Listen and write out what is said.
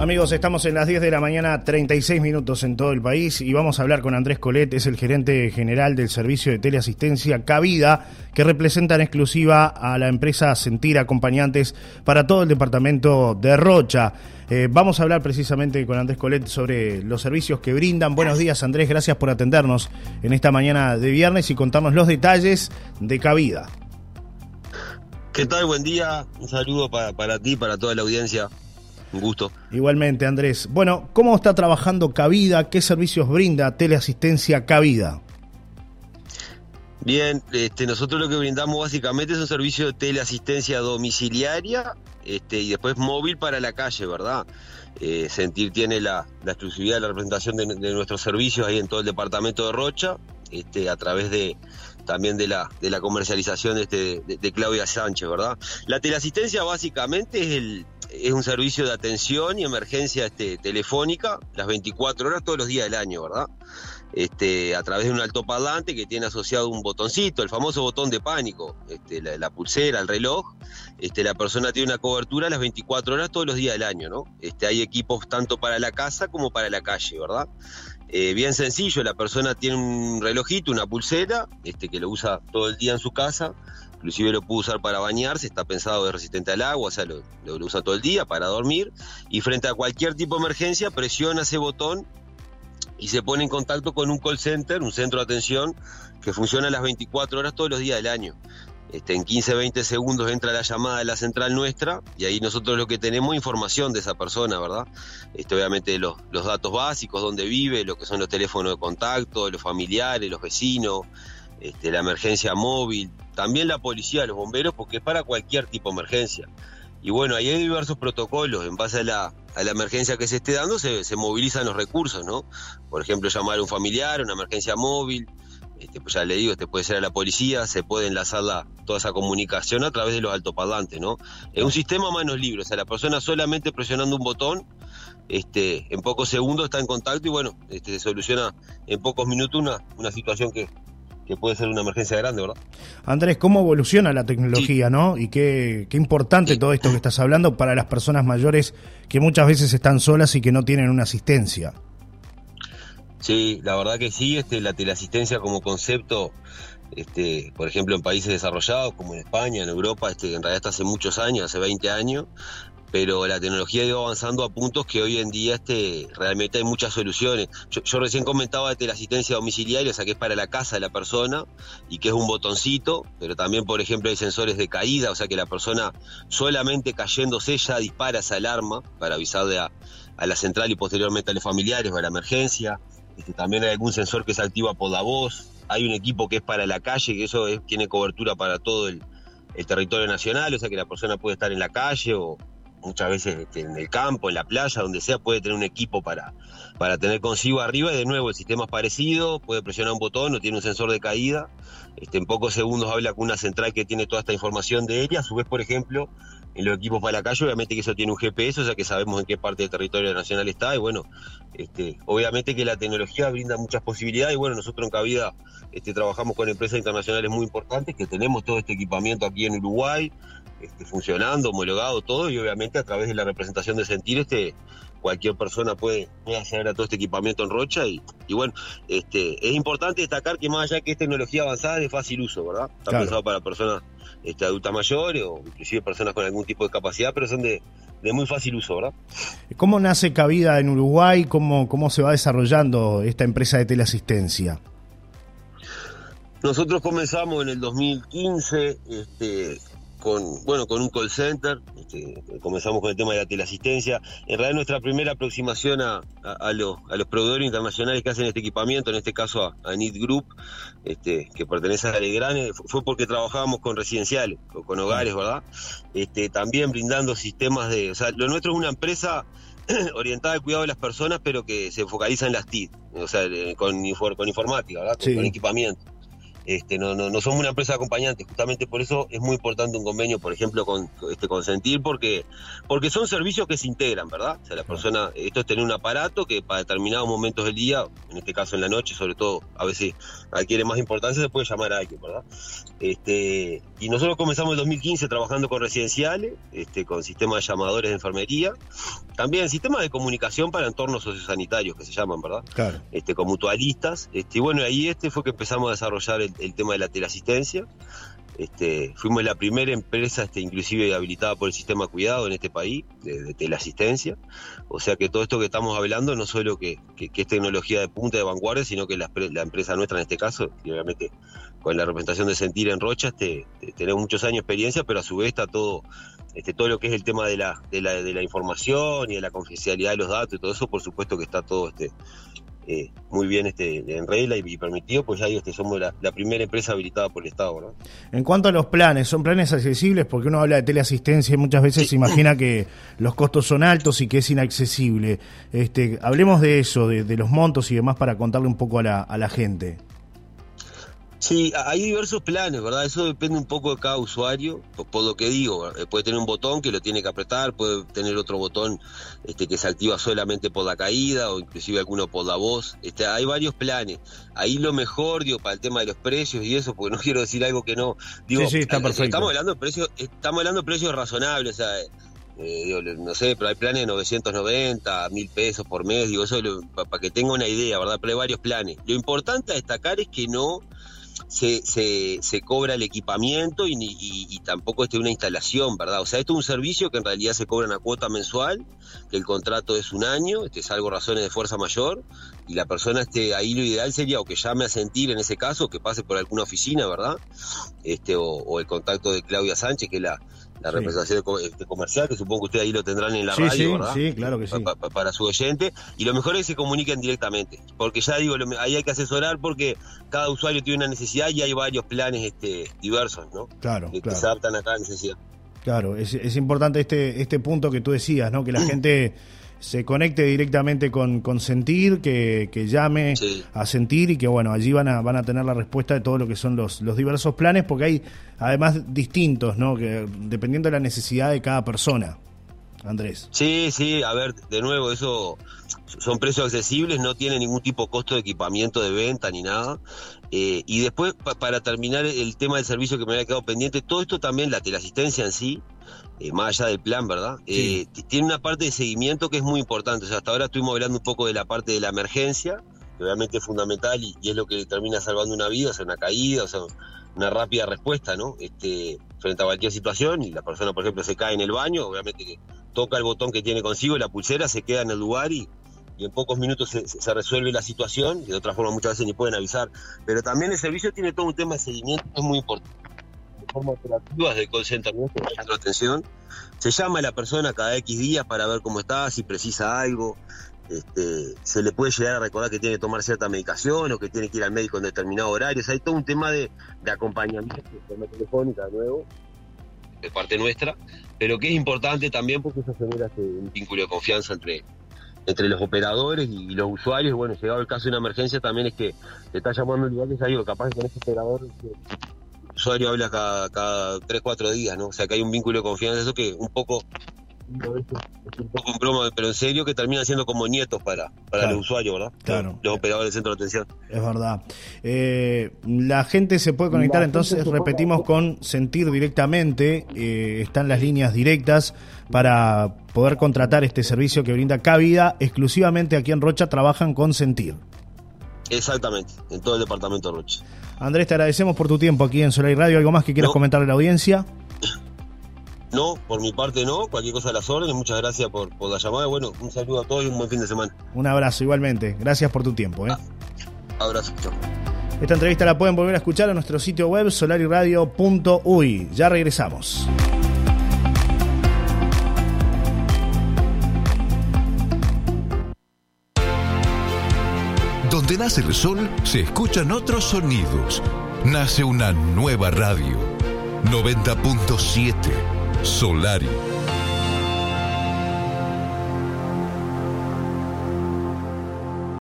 Amigos, estamos en las 10 de la mañana, 36 minutos en todo el país y vamos a hablar con Andrés Colet, es el gerente general del servicio de teleasistencia Cavida, que representa en exclusiva a la empresa Sentir Acompañantes para todo el departamento de Rocha. Eh, vamos a hablar precisamente con Andrés Colet sobre los servicios que brindan. Buenos días Andrés, gracias por atendernos en esta mañana de viernes y contarnos los detalles de Cavida. ¿Qué tal? Buen día, un saludo para, para ti, para toda la audiencia. Un gusto. Igualmente, Andrés. Bueno, ¿cómo está trabajando Cavida? ¿Qué servicios brinda Teleasistencia Cavida? Bien, este, nosotros lo que brindamos básicamente es un servicio de teleasistencia domiciliaria este, y después móvil para la calle, ¿verdad? Eh, Sentir tiene la, exclusividad de la representación de, nuestros servicios ahí en todo el departamento de Rocha, este, a través de también de la, de la comercialización este, de, de Claudia Sánchez, ¿verdad? La teleasistencia básicamente es el, es un servicio de atención y emergencia este, telefónica las 24 horas todos los días del año, ¿verdad? Este, a través de un altoparlante que tiene asociado un botoncito, el famoso botón de pánico, este, la, pulsera, el reloj. Este, la persona tiene una cobertura las 24 horas todos los días del año, ¿no? Este, hay equipos tanto para la casa como para la calle, ¿verdad? Eh, bien sencillo, la persona tiene un relojito, una pulsera, este, que lo usa todo el día en su casa inclusive lo puede usar para bañarse, está pensado de resistente al agua, o sea, lo, usa todo el día para dormir, y frente a cualquier tipo de emergencia presiona ese botón y se pone en contacto con un call center, un centro de atención que funciona las 24 horas todos los días del año. Este, en 15, 20 segundos entra la llamada de la central nuestra y ahí nosotros lo que tenemos información de esa persona, ¿verdad? Este, obviamente los, los datos básicos, dónde vive, lo que son los teléfonos de contacto, los familiares, los vecinos, este, la emergencia móvil, también la policía, los bomberos, porque es para cualquier tipo de emergencia. Y bueno, ahí hay diversos protocolos, en base a la, a la emergencia que se esté dando se, se, movilizan los recursos, ¿no? Por ejemplo, llamar a un familiar, una emergencia móvil, este, pues ya le digo, este puede ser a la policía, se puede enlazar la, toda esa comunicación a través de los altoparlantes, ¿no? Es un sistema a manos libres, o sea, la persona solamente presionando un botón, este, en pocos segundos está en contacto y bueno, este, se soluciona en pocos minutos una, una situación que, que puede ser una emergencia grande, ¿verdad? Andrés, ¿cómo evoluciona la tecnología, no? Y qué, qué importante todo esto que estás hablando para las personas mayores que muchas veces están solas y que no tienen una asistencia. Sí, la verdad que sí, este, la teleasistencia como concepto, este, por ejemplo, en países desarrollados como en España, en Europa, este, en realidad está hace muchos años, hace 20 años, pero la tecnología ha avanzando a puntos que hoy en día este, realmente hay muchas soluciones. Yo, recién comentaba de la asistencia domiciliaria, o sea, que es para la casa de la persona y que es un botoncito, pero también, por ejemplo, hay sensores de caída, o sea, que la persona solamente cayéndose ya dispara esa alarma para avisarle a, la central y posteriormente a los familiares o a la emergencia. Este, también hay algún sensor que se activa por la voz. Hay un equipo que es para la calle, que eso tiene cobertura para todo el territorio nacional, o sea que la persona puede estar en la calle o, muchas veces este, en el campo, en la playa, donde sea, puede tener un equipo para, para tener consigo arriba. Y de nuevo el sistema es parecido, puede presionar un botón, no tiene un sensor de caída, este, en pocos segundos habla con una central que tiene toda esta información de ella, a su vez, por ejemplo, en los equipos para la calle, obviamente que eso tiene un GPS, o sea que sabemos en qué parte del territorio nacional está, y bueno, este, obviamente que la tecnología brinda muchas posibilidades, y bueno, nosotros en Cabida este, trabajamos con empresas internacionales muy importantes, que tenemos todo este equipamiento aquí en Uruguay, este, funcionando, homologado, todo, y obviamente a través de la representación de sentir, este, cualquier persona puede, acceder a todo este equipamiento en Rocha y, bueno, este, es importante destacar que más allá que es tecnología avanzada es de fácil uso, ¿verdad? Está pensado para personas este, adultas mayores o inclusive personas con algún tipo de capacidad, pero son de, muy fácil uso, ¿verdad? ¿Cómo nace Cabida en Uruguay? ¿Cómo, ¿Cómo se va desarrollando esta empresa de teleasistencia? Nosotros comenzamos en el 2015, este, con, bueno, con un call center, este, comenzamos con el tema de la teleasistencia. En realidad nuestra primera aproximación a, a, los, a los proveedores internacionales que hacen este equipamiento, en este caso a, a NIT Group, este, que pertenece a Alegrane, fue porque trabajábamos con residenciales, con, con hogares, ¿verdad? Este, también brindando sistemas de... O sea, lo nuestro es una empresa orientada al cuidado de las personas, pero que se focaliza en las TIC, o sea, con, con informática, ¿verdad? con equipamiento. Este, no, no, no somos una empresa de acompañantes, justamente por eso es muy importante un convenio, por ejemplo, con este Consentir, porque, porque son servicios que se integran, ¿verdad? O sea, la persona, esto es tener un aparato que para determinados momentos del día, en este caso en la noche, sobre todo, a veces adquiere más importancia, se puede llamar a alguien, ¿verdad? Este, y nosotros comenzamos en 2015 trabajando con residenciales, este, con sistemas de llamadores de enfermería, también sistemas de comunicación para entornos sociosanitarios que se llaman, ¿verdad? Claro. Este, con mutualistas. Este, y bueno, ahí este fue que empezamos a desarrollar el, el tema de la teleasistencia. Este, fuimos la primera empresa, este, inclusive habilitada por el sistema cuidado en este país, de, teleasistencia. O sea que todo esto que estamos hablando no solo que, que, que es tecnología de punta de vanguardia, sino que la, la, empresa nuestra en este caso, y obviamente con la representación de Sentir en Rocha, este, tenemos muchos años de experiencia, pero a su vez está todo, este, todo lo que es el tema de la, de la, de la información y de la confidencialidad de los datos y todo eso, por supuesto que está todo este, eh, muy bien este, en regla y, y, permitido, pues ya este, somos la, la, primera empresa habilitada por el Estado. ¿no? En cuanto a los planes, ¿son planes accesibles? Porque uno habla de teleasistencia y muchas veces sí. se imagina que los costos son altos y que es inaccesible. Este, hablemos de eso, de, de los montos y demás para contarle un poco a la, a la gente. Sí, hay diversos planes, ¿verdad? Eso depende un poco de cada usuario, por, por, lo que digo, puede tener un botón que lo tiene que apretar, puede tener otro botón este, que se activa solamente por la caída o inclusive alguno por la voz. Este, hay varios planes. Ahí lo mejor, digo, para el tema de los precios y eso, porque no quiero decir algo que no... Digo, sí, sí, está perfecto. Estamos hablando de precios, estamos hablando de precios razonables, o sea... Eh, digo, no sé, pero hay planes de 990, mil pesos por mes, digo, eso para pa que tenga una idea, ¿verdad? Pero hay varios planes. Lo importante a destacar es que no se, se, se, cobra el equipamiento y, y, y, tampoco este una instalación, ¿verdad? O sea, esto es un servicio que en realidad se cobra una cuota mensual, que el contrato es un año, este es algo razones de fuerza mayor, y la persona este, ahí lo ideal sería o que llame a sentir en ese caso, que pase por alguna oficina, ¿verdad? Este, o, o el contacto de Claudia Sánchez, que es la, la representación este, comercial, que supongo que ustedes ahí lo tendrán en la sí, radio, sí, ¿verdad? Sí, claro que sí. Pa, pa, para su oyente. Y lo mejor es que se comuniquen directamente, porque ya digo, ahí hay que asesorar porque cada usuario tiene una necesidad y hay varios planes este, diversos, ¿no? Claro, que, claro. que se adaptan a cada necesidad. Claro, es, es importante este, este punto que tú decías, ¿no? Que la gente se conecte directamente con, con Sentir, que, que llame sí. a Sentir y que bueno, allí van a, van a tener la respuesta de todo lo que son los, los diversos planes, porque hay además distintos, ¿no? Que dependiendo de la necesidad de cada persona. Andrés. Sí, sí, a ver, de nuevo, eso son precios accesibles, no tiene ningún tipo de costo de equipamiento de venta ni nada. Eh, y después, pa para terminar el tema del servicio que me había quedado pendiente, todo esto también, la teleasistencia en sí, eh, más allá del plan, ¿verdad? Sí. Eh, tiene una parte de seguimiento que es muy importante. O sea, hasta ahora estuvimos hablando un poco de la parte de la emergencia, que obviamente es fundamental y, y es lo que termina salvando una vida, o sea, una caída, o sea, una rápida respuesta, ¿no? Este, frente a cualquier situación y la persona, por ejemplo, se cae en el baño, obviamente que toca el botón que tiene consigo la pulsera se queda en el lugar y, y en pocos minutos se, se, resuelve la situación y de otra forma muchas veces ni pueden avisar. Pero también el servicio tiene todo un tema de seguimiento que es muy importante. De forma operativa, de call center, atención. Se llama a la persona cada X días para ver cómo está, si precisa algo. Este, se le puede llegar a recordar que tiene que tomar cierta medicación o que tiene que ir al médico en determinado horario. O sea, hay todo un tema de, de acompañamiento de forma telefónica de nuevo, de parte nuestra, pero que es importante también porque eso genera este, un vínculo de confianza entre, entre los operadores y los usuarios. Bueno, llegado el caso de una emergencia, también es que te está llamando el lugar que ya digo, capaz que con ese operador usuario habla cada, cada 3, 4 días, ¿no? O sea que hay un vínculo de confianza, eso que un poco es un poco un broma, pero en serio que termina siendo como nietos para, para claro. los usuarios, ¿verdad? Claro. Los operadores del centro de atención. Es verdad. Eh, la gente se puede conectar, la entonces repetimos con Sentir directamente. Eh, están las líneas directas para poder contratar este servicio que brinda Cavida. Exclusivamente aquí en Rocha trabajan con Sentir. Exactamente, en todo el departamento de Rocha. Andrés, te agradecemos por tu tiempo aquí en Solar y Radio. ¿Algo más que quieras no. comentarle a la audiencia? No, por mi parte no, cualquier cosa a las órdenes, muchas gracias por, por, la llamada. Bueno, un saludo a todos y un buen fin de semana. Un abrazo igualmente, gracias por tu tiempo. ¿eh? Ah, abrazo, chao. Esta entrevista la pueden volver a escuchar en nuestro sitio web solariradio.uy. Ya regresamos. Nace el sol se escuchan otros sonidos. Nace una nueva radio. 90.7 Solari.